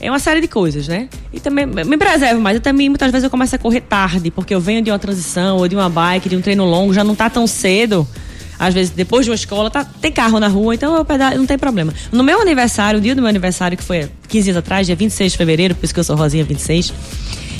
É uma série de coisas, né? E também me preservo mais. Eu também, muitas vezes, eu começo a correr tarde, porque eu venho de uma transição, ou de uma bike, de um treino longo, já não tá tão cedo. Às vezes, depois de uma escola, tá, tem carro na rua, então eu pedalo, não tem problema. No meu aniversário, o dia do meu aniversário, que foi 15 dias atrás, dia 26 de fevereiro, por isso que eu sou Rosinha 26,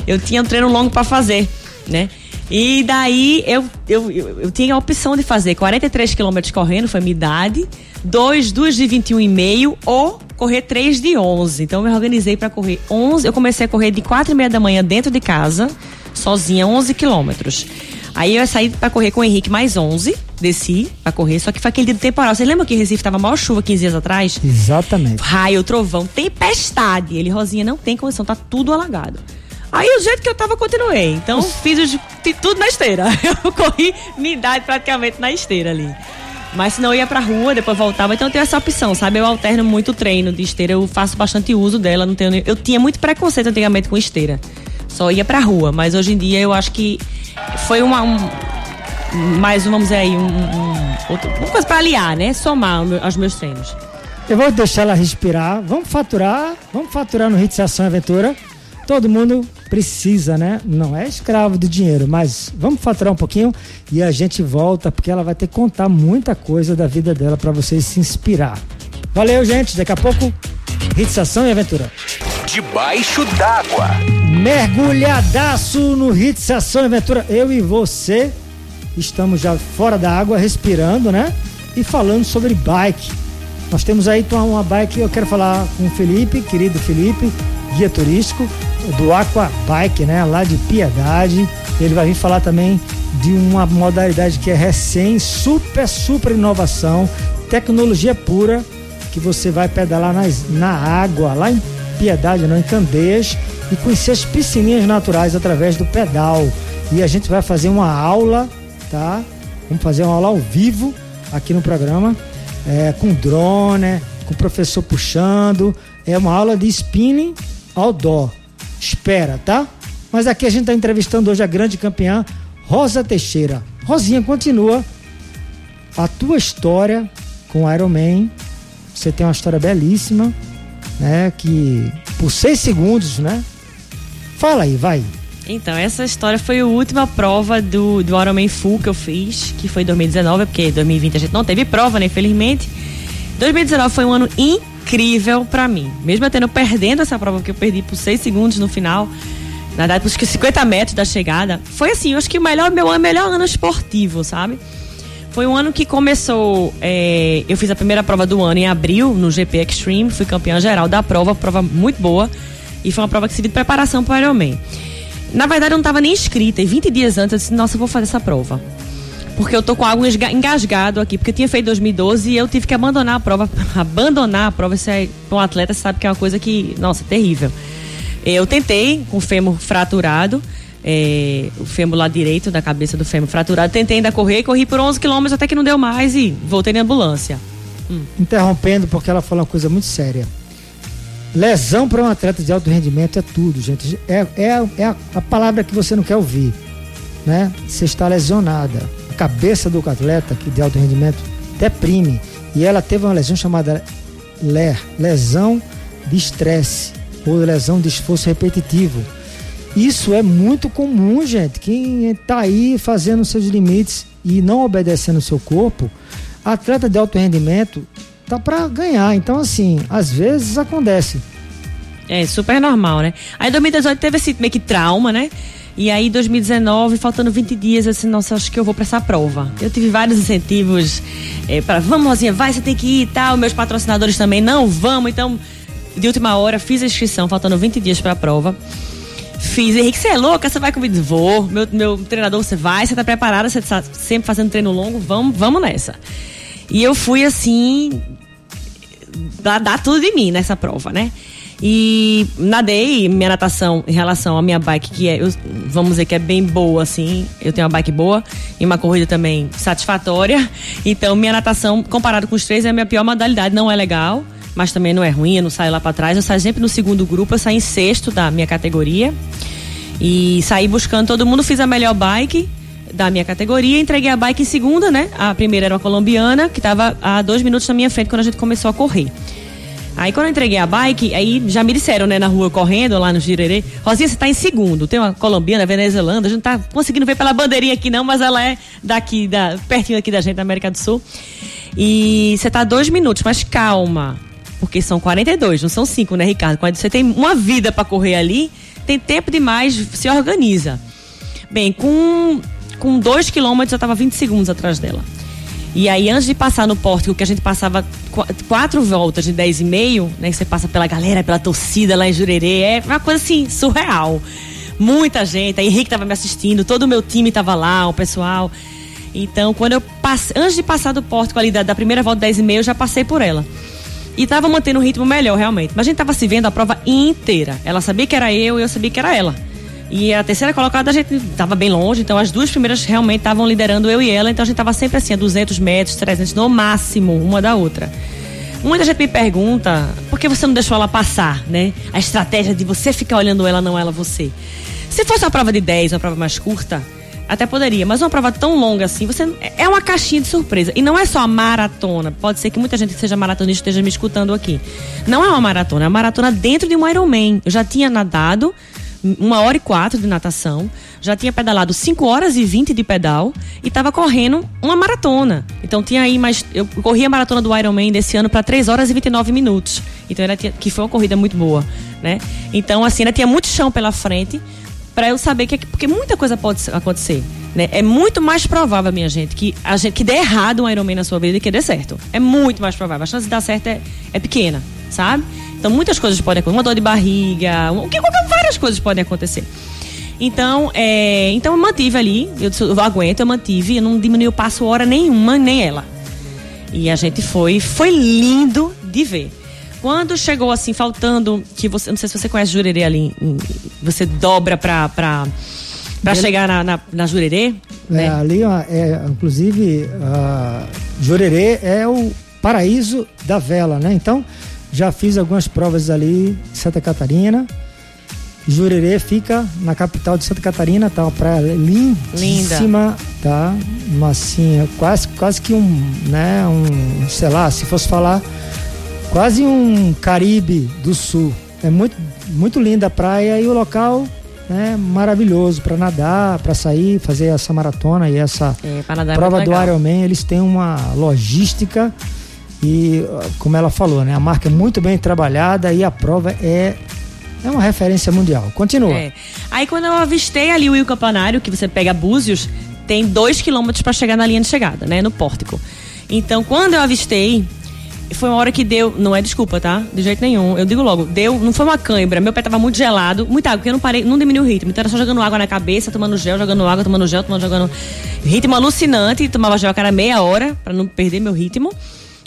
eu tinha um treino longo para fazer, né? E daí eu, eu, eu, eu, tinha a opção de fazer 43 quilômetros correndo, foi minha idade, dois, duas de 21,5 ou correr três de 11. Então eu me organizei para correr 11. Eu comecei a correr de 4 e meia da manhã dentro de casa, sozinha, 11 quilômetros. Aí eu saí para correr com o Henrique mais 11, desci para correr, só que foi aquele dia do temporal. Você lembra que em Recife tava maior chuva 15 dias atrás? Exatamente. Raio, trovão, tempestade. Ele, Rosinha, não tem condição, tá tudo alagado. Aí o jeito que eu tava, continuei. Então fiz os, tudo na esteira. Eu corri minha idade praticamente na esteira ali. Mas se não ia pra rua, depois voltava. Então eu tenho essa opção, sabe? Eu alterno muito o treino de esteira, eu faço bastante uso dela. Não tenho, eu tinha muito preconceito antigamente com esteira. Só ia pra rua. Mas hoje em dia eu acho que foi uma. Um, mais, vamos dizer aí, um, um, outro, uma coisa pra aliar, né? Somar aos meus treinos. Eu vou deixar ela respirar. Vamos faturar. Vamos faturar no Hits Ação Aventura. Todo mundo precisa, né? Não é escravo do dinheiro, mas vamos faturar um pouquinho e a gente volta porque ela vai ter que contar muita coisa da vida dela para vocês se inspirar. Valeu, gente. Daqui a pouco, Ritzação e Aventura. Debaixo d'água. Mergulhadaço no Ritzação e Aventura. Eu e você estamos já fora da água, respirando, né? E falando sobre bike. Nós temos aí então, uma bike, eu quero falar com o Felipe, querido Felipe, guia turístico do Aqua Bike, né? Lá de Piedade. Ele vai vir falar também de uma modalidade que é recém, super, super inovação, tecnologia pura, que você vai pedalar nas, na água, lá em Piedade, não, em Candeias, e conhecer as piscininhas naturais através do pedal. E a gente vai fazer uma aula, tá? Vamos fazer uma aula ao vivo aqui no programa, é, com drone, com o professor puxando. É uma aula de spinning outdoor. Espera, tá? Mas aqui a gente está entrevistando hoje a grande campeã Rosa Teixeira. Rosinha, continua a tua história com o Iron Man. Você tem uma história belíssima, né? Que por seis segundos, né? Fala aí, vai. Então, essa história foi a última prova do, do Ironman Full que eu fiz, que foi 2019, porque 2020 a gente não teve prova, né? Infelizmente. 2019 foi um ano incrível para mim. Mesmo eu tendo perdendo essa prova, que eu perdi por 6 segundos no final, na verdade, por 50 metros da chegada, foi assim, eu acho que o melhor, meu melhor ano esportivo, sabe? Foi um ano que começou. É, eu fiz a primeira prova do ano em abril, no GP Extreme, fui campeã geral da prova, prova muito boa. E foi uma prova que serviu de preparação para o Ironman. Na verdade, eu não estava nem inscrita. E 20 dias antes eu disse, nossa, eu vou fazer essa prova. Porque eu tô com algo engasgado aqui, porque eu tinha feito 2012 e eu tive que abandonar a prova. abandonar a prova, isso é, um atleta, sabe que é uma coisa que, nossa, terrível. Eu tentei com o fêmur fraturado, é, o fêmur lá direito da cabeça do fêmur fraturado, tentei ainda correr, corri por 11 quilômetros até que não deu mais e voltei na ambulância. Hum. Interrompendo, porque ela falou uma coisa muito séria. Lesão para um atleta de alto rendimento é tudo, gente. É, é, é a, a, palavra que você não quer ouvir. Né? Você está lesionada. Cabeça do atleta que de alto rendimento deprime. E ela teve uma lesão chamada LER, lesão de estresse ou lesão de esforço repetitivo. Isso é muito comum, gente. Quem está aí fazendo seus limites e não obedecendo o seu corpo, atleta de alto rendimento tá para ganhar. Então, assim, às vezes acontece. É, super normal, né? Aí 2018 teve esse meio que trauma, né? E aí 2019, faltando 20 dias, eu disse, nossa, acho que eu vou para essa prova. Eu tive vários incentivos é, para, vamos, Rosinha, vai, você tem que ir e tal. Meus patrocinadores também, não, vamos. Então, de última hora, fiz a inscrição, faltando 20 dias para a prova. Fiz, Henrique, você é louca? Você vai comigo? Vou. Meu, meu treinador, você vai, você tá preparada, você tá sempre fazendo treino longo, vamos, vamos nessa. E eu fui assim, dar tudo de mim nessa prova, né? E nadei minha natação em relação à minha bike, que é, eu, vamos dizer que é bem boa, assim. Eu tenho uma bike boa e uma corrida também satisfatória. Então, minha natação, comparado com os três, é a minha pior modalidade. Não é legal, mas também não é ruim. Eu não saio lá para trás. Eu saio sempre no segundo grupo. Eu saio em sexto da minha categoria. E saí buscando todo mundo. Fiz a melhor bike da minha categoria. Entreguei a bike em segunda, né? A primeira era uma colombiana, que estava a dois minutos na minha frente quando a gente começou a correr. Aí quando eu entreguei a bike, aí já me disseram, né, na rua correndo lá no Girerê, Rosinha, você tá em segundo. Tem uma colombiana, venezuelana, a gente não tá conseguindo ver pela bandeirinha aqui não, mas ela é daqui, da, pertinho aqui da gente, da América do Sul. E você tá dois minutos, mas calma. Porque são 42, não são cinco, né, Ricardo? Quando você tem uma vida para correr ali, tem tempo demais, se organiza. Bem, com, com dois quilômetros eu tava 20 segundos atrás dela. E aí, antes de passar no pórtico, que a gente passava quatro voltas de 10 e meio, né? Que você passa pela galera, pela torcida lá em Jurerê, é uma coisa assim, surreal. Muita gente, a Henrique tava me assistindo, todo o meu time tava lá, o pessoal. Então, quando eu passei, antes de passar do pórtico ali da, da primeira volta 10 e meio, eu já passei por ela. E tava mantendo um ritmo melhor, realmente. Mas a gente tava se vendo a prova inteira. Ela sabia que era eu e eu sabia que era ela. E a terceira colocada a gente estava bem longe, então as duas primeiras realmente estavam liderando eu e ela, então a gente estava sempre assim, a 200 metros, 300 no máximo, uma da outra. Muita gente me pergunta por que você não deixou ela passar, né? A estratégia de você ficar olhando ela, não ela você. Se fosse uma prova de 10, uma prova mais curta, até poderia, mas uma prova tão longa assim, você é uma caixinha de surpresa. E não é só a maratona. Pode ser que muita gente que seja maratonista esteja me escutando aqui. Não é uma maratona, é uma maratona dentro de um Ironman. Eu já tinha nadado uma hora e quatro de natação, já tinha pedalado 5 horas e 20 de pedal e estava correndo uma maratona. Então tinha aí mais. Eu corri a maratona do Ironman desse ano para 3 horas e 29 minutos. Então era, que foi uma corrida muito boa, né? Então, assim, ainda tinha muito chão pela frente para eu saber que. Porque muita coisa pode acontecer. Né? É muito mais provável, minha gente, que a gente que dê errado um Ironman na sua vida e que dê certo. É muito mais provável. A chance de dar certo é, é pequena, sabe? Então muitas coisas podem acontecer. Uma dor de barriga, um, que, várias coisas podem acontecer. Então, é, então eu mantive ali, eu, eu aguento, eu mantive, eu não diminui o passo hora nenhuma, nem ela. E a gente foi, foi lindo de ver. Quando chegou assim, faltando, que você, não sei se você conhece Jurerê ali, você dobra pra, pra, pra Ele... chegar na, na, na Jurerê. É, né? ali, é, inclusive, uh, Jurerê é o paraíso da vela, né? Então, já fiz algumas provas ali em Santa Catarina. Jurerê fica na capital de Santa Catarina, tá? Uma praia lindíssima, Linda. tá? Uma assim, quase, quase que um, né? Um, sei lá, se fosse falar, quase um Caribe do Sul. É muito, muito linda a praia e o local né, maravilhoso para nadar, para sair, fazer essa maratona e essa é, é prova do Ironman. Eles têm uma logística e, como ela falou, né, a marca é muito bem trabalhada e a prova é é uma referência mundial. Continua. É. Aí quando eu avistei ali o Rio Campanário, que você pega Búzios, tem dois quilômetros para chegar na linha de chegada, né? No pórtico. Então, quando eu avistei, foi uma hora que deu. Não é desculpa, tá? De jeito nenhum. Eu digo logo, deu. Não foi uma cãibra. Meu pé tava muito gelado, muita água, porque eu não parei, não diminuiu o ritmo. Então era só jogando água na cabeça, tomando gel, jogando água, tomando gel, tomando, jogando. Ritmo alucinante. Tomava gel a cada meia hora, para não perder meu ritmo.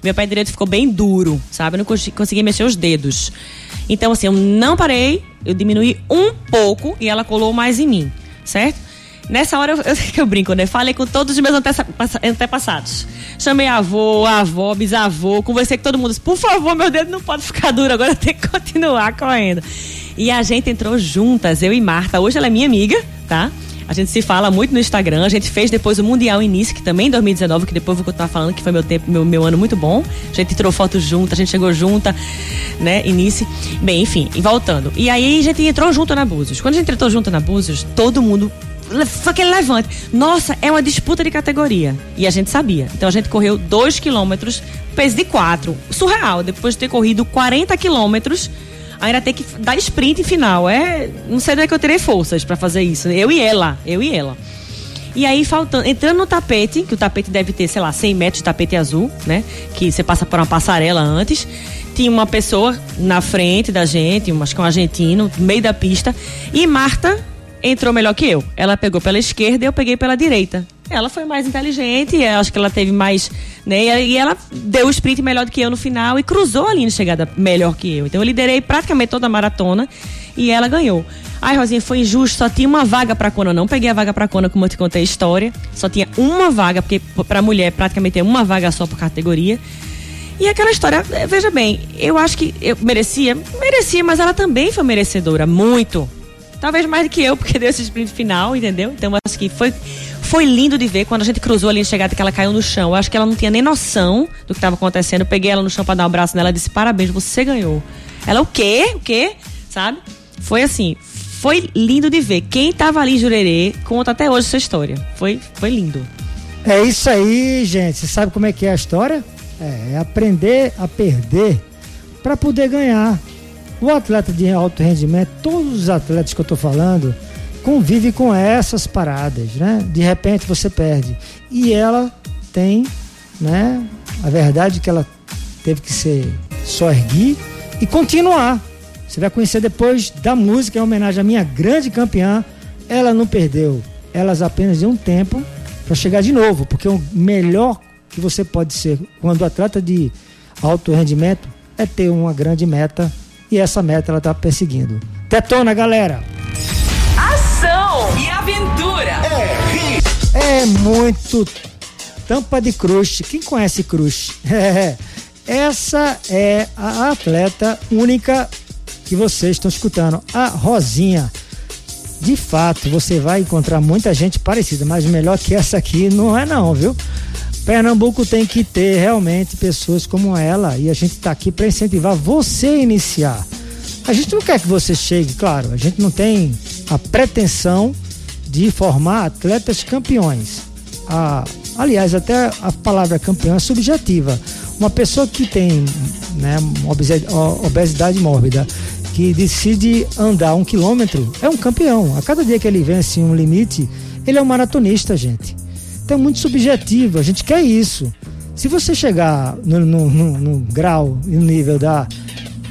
Meu pé direito ficou bem duro, sabe? Eu não consegui mexer os dedos. Então, assim, eu não parei, eu diminuí um pouco e ela colou mais em mim, certo? Nessa hora eu, eu, eu brinco, né? Falei com todos os meus antepassados. Chamei avô, avó, bisavô, conversei com todo mundo. Por favor, meu dedo não pode ficar duro, agora eu tenho que continuar correndo. E a gente entrou juntas, eu e Marta. Hoje ela é minha amiga, tá? A gente se fala muito no Instagram. A gente fez depois o Mundial Início, que também em 2019, que depois eu vou continuar falando que foi meu tempo, meu, meu ano muito bom. A gente tirou fotos junto, a gente chegou junta, né? Início. Bem, enfim, voltando. E aí a gente entrou junto na Búzios. Quando a gente entrou junto na Búzios, todo mundo foi aquele levante. Nossa, é uma disputa de categoria. E a gente sabia. Então a gente correu 2 quilômetros, peso de 4. Surreal. Depois de ter corrido 40 quilômetros ainda tem que dar sprint final. É, não sei onde é que eu terei forças para fazer isso. Eu e ela, eu e ela. E aí, faltando, entrando no tapete, que o tapete deve ter, sei lá, 100 metros de tapete azul, né? Que você passa por uma passarela antes. Tinha uma pessoa na frente da gente, acho que um argentino, no meio da pista. E Marta entrou melhor que eu. Ela pegou pela esquerda e eu peguei pela direita. Ela foi mais inteligente, acho que ela teve mais. Né, e ela deu o sprint melhor do que eu no final e cruzou a linha de chegada melhor que eu. Então eu liderei praticamente toda a maratona e ela ganhou. Ai, Rosinha, foi injusto, só tinha uma vaga pra Kona. Eu não peguei a vaga pra Kona, como eu te contei a história. Só tinha uma vaga, porque pra mulher praticamente é uma vaga só por categoria. E aquela história, eh, veja bem, eu acho que eu merecia, merecia, mas ela também foi merecedora, muito. Talvez mais do que eu, porque deu esse sprint final, entendeu? Então acho que foi foi lindo de ver quando a gente cruzou ali em chegada que ela caiu no chão. Eu acho que ela não tinha nem noção do que estava acontecendo. Eu peguei ela no chão para dar um abraço nela e disse: "Parabéns, você ganhou". Ela o quê? O quê? Sabe? Foi assim, foi lindo de ver. Quem estava ali em Jurerê conta até hoje essa história. Foi foi lindo. É isso aí, gente. Você sabe como é que é a história? É, é aprender a perder para poder ganhar. O atleta de alto rendimento, todos os atletas que eu estou falando, convive com essas paradas, né? De repente você perde. E ela tem, né? A verdade é que ela teve que ser só erguer e continuar. Você vai conhecer depois da música em homenagem à minha grande campeã. Ela não perdeu. Elas apenas de um tempo para chegar de novo, porque o melhor que você pode ser quando atleta de alto rendimento é ter uma grande meta e essa meta ela está perseguindo. Tetona, galera! Aventura! É, é muito tampa de crush. Quem conhece crush? Essa é a atleta única que vocês estão escutando, a Rosinha. De fato, você vai encontrar muita gente parecida, mas melhor que essa aqui não é não, viu? Pernambuco tem que ter realmente pessoas como ela e a gente está aqui para incentivar você a iniciar. A gente não quer que você chegue, claro, a gente não tem a pretensão de formar atletas campeões. A, aliás, até a palavra campeão é subjetiva. Uma pessoa que tem né, obesidade mórbida, que decide andar um quilômetro, é um campeão. A cada dia que ele vence um limite, ele é um maratonista, gente. Então é muito subjetivo, a gente quer isso. Se você chegar no, no, no, no grau e no nível da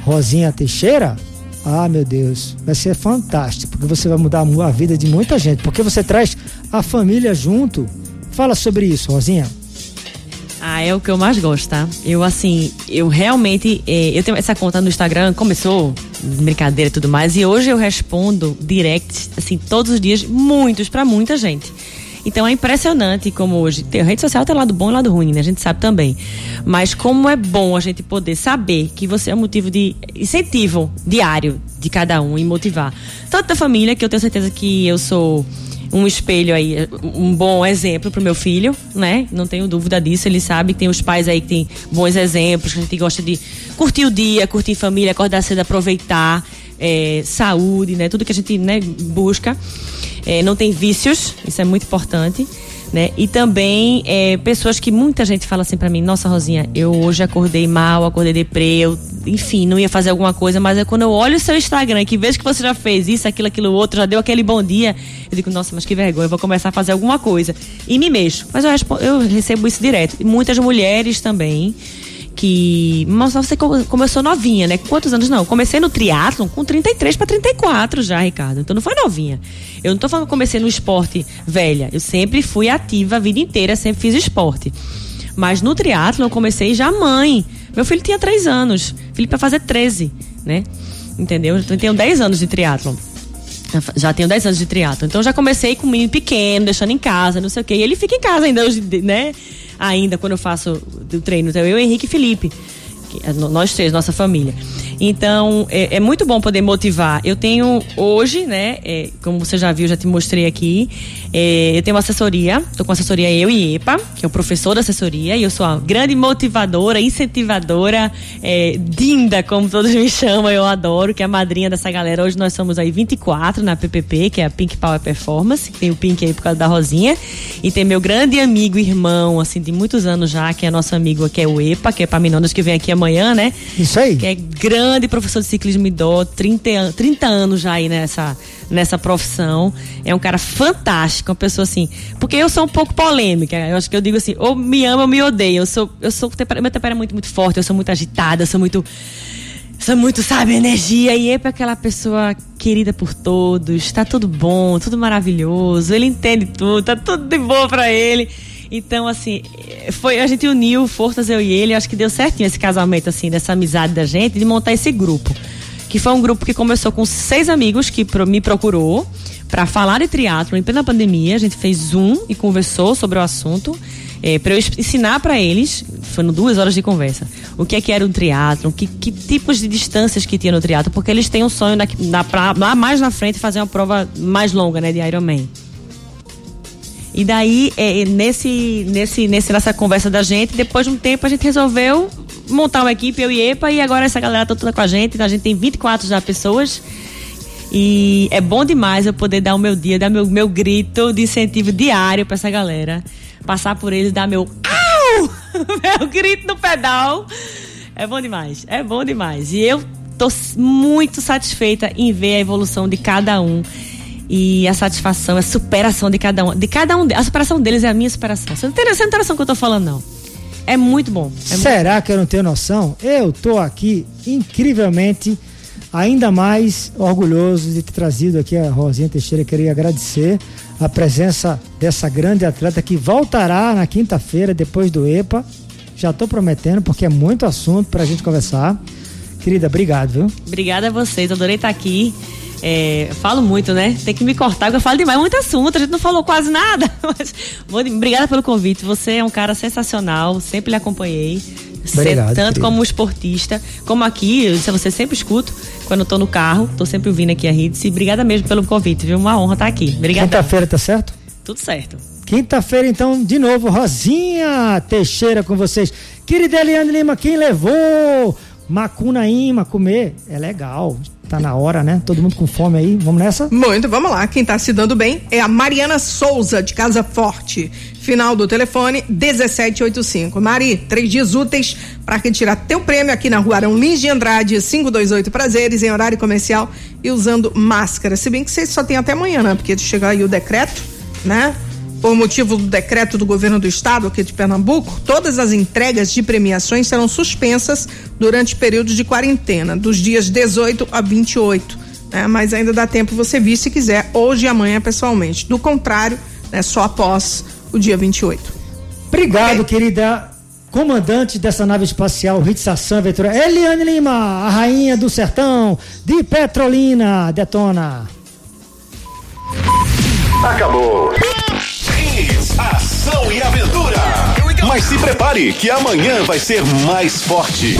Rosinha Teixeira, ah, meu Deus, vai ser fantástico, porque você vai mudar a vida de muita gente, porque você traz a família junto. Fala sobre isso, Rosinha. Ah, é o que eu mais gosto, tá? Eu, assim, eu realmente. Eh, eu tenho essa conta no Instagram, começou brincadeira e tudo mais, e hoje eu respondo direct, assim, todos os dias, muitos, para muita gente. Então é impressionante como hoje. A rede social tem lado bom e lado ruim, né? A gente sabe também. Mas como é bom a gente poder saber que você é motivo de incentivo diário de cada um e motivar. Tanto da família, que eu tenho certeza que eu sou um espelho aí, um bom exemplo pro meu filho, né? Não tenho dúvida disso. Ele sabe que tem os pais aí que tem bons exemplos, que a gente gosta de curtir o dia, curtir família, acordar cedo, aproveitar, é, saúde, né? Tudo que a gente né, busca é, não tem vícios, isso é muito importante. Né? E também é, pessoas que muita gente fala assim para mim, nossa Rosinha, eu hoje acordei mal, acordei deprê, eu, enfim, não ia fazer alguma coisa, mas é quando eu olho o seu Instagram que vejo que você já fez isso, aquilo, aquilo outro, já deu aquele bom dia, eu digo, nossa, mas que vergonha, eu vou começar a fazer alguma coisa. E me mexo. Mas eu, eu recebo isso direto. E muitas mulheres também que. Mas você começou novinha, né? Quantos anos não? Comecei no triatlon com 33 para 34 já, Ricardo. Então não foi novinha. Eu não tô falando que comecei no esporte velha. Eu sempre fui ativa a vida inteira, sempre fiz esporte. Mas no triatlon eu comecei já mãe. Meu filho tinha 3 anos. Felipe vai fazer 13, né? Entendeu? Então eu tenho 10 anos de triatlon. Já tenho 10 anos de triatlo. Então já comecei com um menino pequeno, deixando em casa, não sei o quê. E ele fica em casa ainda hoje, né? Ainda quando eu faço o treino. Então, eu, Henrique e Felipe. É nós três, nossa família. Então, é, é, muito bom poder motivar. Eu tenho hoje, né, é, como você já viu, já te mostrei aqui, é, eu tenho uma assessoria, estou com assessoria eu e EPA, que é o professor da assessoria, e eu sou a grande motivadora, incentivadora, é, Dinda, como todos me chamam, eu adoro, que é a madrinha dessa galera. Hoje nós somos aí 24 na PPP, que é a Pink Power Performance, tem o Pink aí por causa da Rosinha, e tem meu grande amigo, irmão, assim, de muitos anos já, que é nosso amigo, que é o EPA, que é Paminondas, que vem aqui amanhã, né? Isso aí. Que é grande grande professor de ciclismo indoor, 30, 30 anos já aí nessa, nessa profissão. É um cara fantástico, uma pessoa assim. Porque eu sou um pouco polêmica. Eu acho que eu digo assim, ou me ama ou me odeia. Eu sou, eu sou, meu temperamento é muito, muito forte, eu sou muito agitada, eu sou muito. Sou muito, sabe, energia. E é para aquela pessoa querida por todos, tá tudo bom, tudo maravilhoso, ele entende tudo, tá tudo de boa para ele. Então, assim, foi, a gente uniu forças, eu e ele, acho que deu certinho esse casamento, assim, dessa amizade da gente, de montar esse grupo. Que foi um grupo que começou com seis amigos que me procurou para falar de triatlo em plena pandemia. A gente fez Zoom e conversou sobre o assunto. É, para eu ensinar para eles, foram duas horas de conversa, o que é que era um triatlo, que, que tipos de distâncias que tinha no triatlo, porque eles têm um sonho na, na, lá mais na frente fazer uma prova mais longa, né, de Ironman. E daí, é, nesse, nesse, nesse, nessa conversa da gente, depois de um tempo a gente resolveu montar uma equipe, eu e EPA, e agora essa galera tá toda com a gente. Então a gente tem 24 já pessoas. E é bom demais eu poder dar o meu dia, dar meu, meu grito de incentivo diário para essa galera. Passar por eles, dar meu au! meu grito no pedal. É bom demais, é bom demais. E eu tô muito satisfeita em ver a evolução de cada um e a satisfação, a superação de cada um. De cada um, a superação deles é a minha superação. Você não tem, você não tem noção do que eu tô falando, não. É muito bom. É Será muito... que eu não tenho noção? Eu tô aqui incrivelmente ainda mais orgulhoso de ter trazido aqui a Rosinha Teixeira. Queria agradecer a presença dessa grande atleta que voltará na quinta-feira depois do EPA. Já estou prometendo porque é muito assunto para a gente conversar. Querida, obrigado, viu? Obrigada a vocês, adorei estar aqui. É, falo muito, né? Tem que me cortar, porque eu falo demais, muito assunto, a gente não falou quase nada. Mas, obrigada pelo convite. Você é um cara sensacional, sempre lhe acompanhei. Obrigado, tanto querido. como esportista, como aqui, eu disse, você sempre escuto quando eu tô no carro, tô sempre ouvindo aqui a Ritz. Obrigada mesmo pelo convite, viu? Uma honra estar aqui. Obrigada. Quinta-feira, tá certo? Tudo certo. Quinta-feira, então, de novo, Rosinha Teixeira com vocês. Querida Eliane Lima, quem levou Macunaíma comer? É legal. Tá na hora, né? Todo mundo com fome aí. Vamos nessa? Muito, vamos lá. Quem tá se dando bem é a Mariana Souza, de Casa Forte. Final do telefone 1785. Mari, três dias úteis para retirar teu prêmio aqui na rua Arão Lins de Andrade, 528 Prazeres, em horário comercial e usando máscara. Se bem que vocês só tem até amanhã, né? Porque chegar aí o decreto, né? Por motivo do decreto do governo do estado aqui de Pernambuco, todas as entregas de premiações serão suspensas durante o período de quarentena, dos dias 18 a 28. Né? Mas ainda dá tempo você vir se quiser, hoje e amanhã pessoalmente. Do contrário, né, só após o dia 28. Obrigado, okay. querida comandante dessa nave espacial Ritsação Aventura, Eliane Lima, a rainha do sertão de Petrolina. Detona. Acabou. Ação e aventura. Mas se prepare que amanhã vai ser mais forte.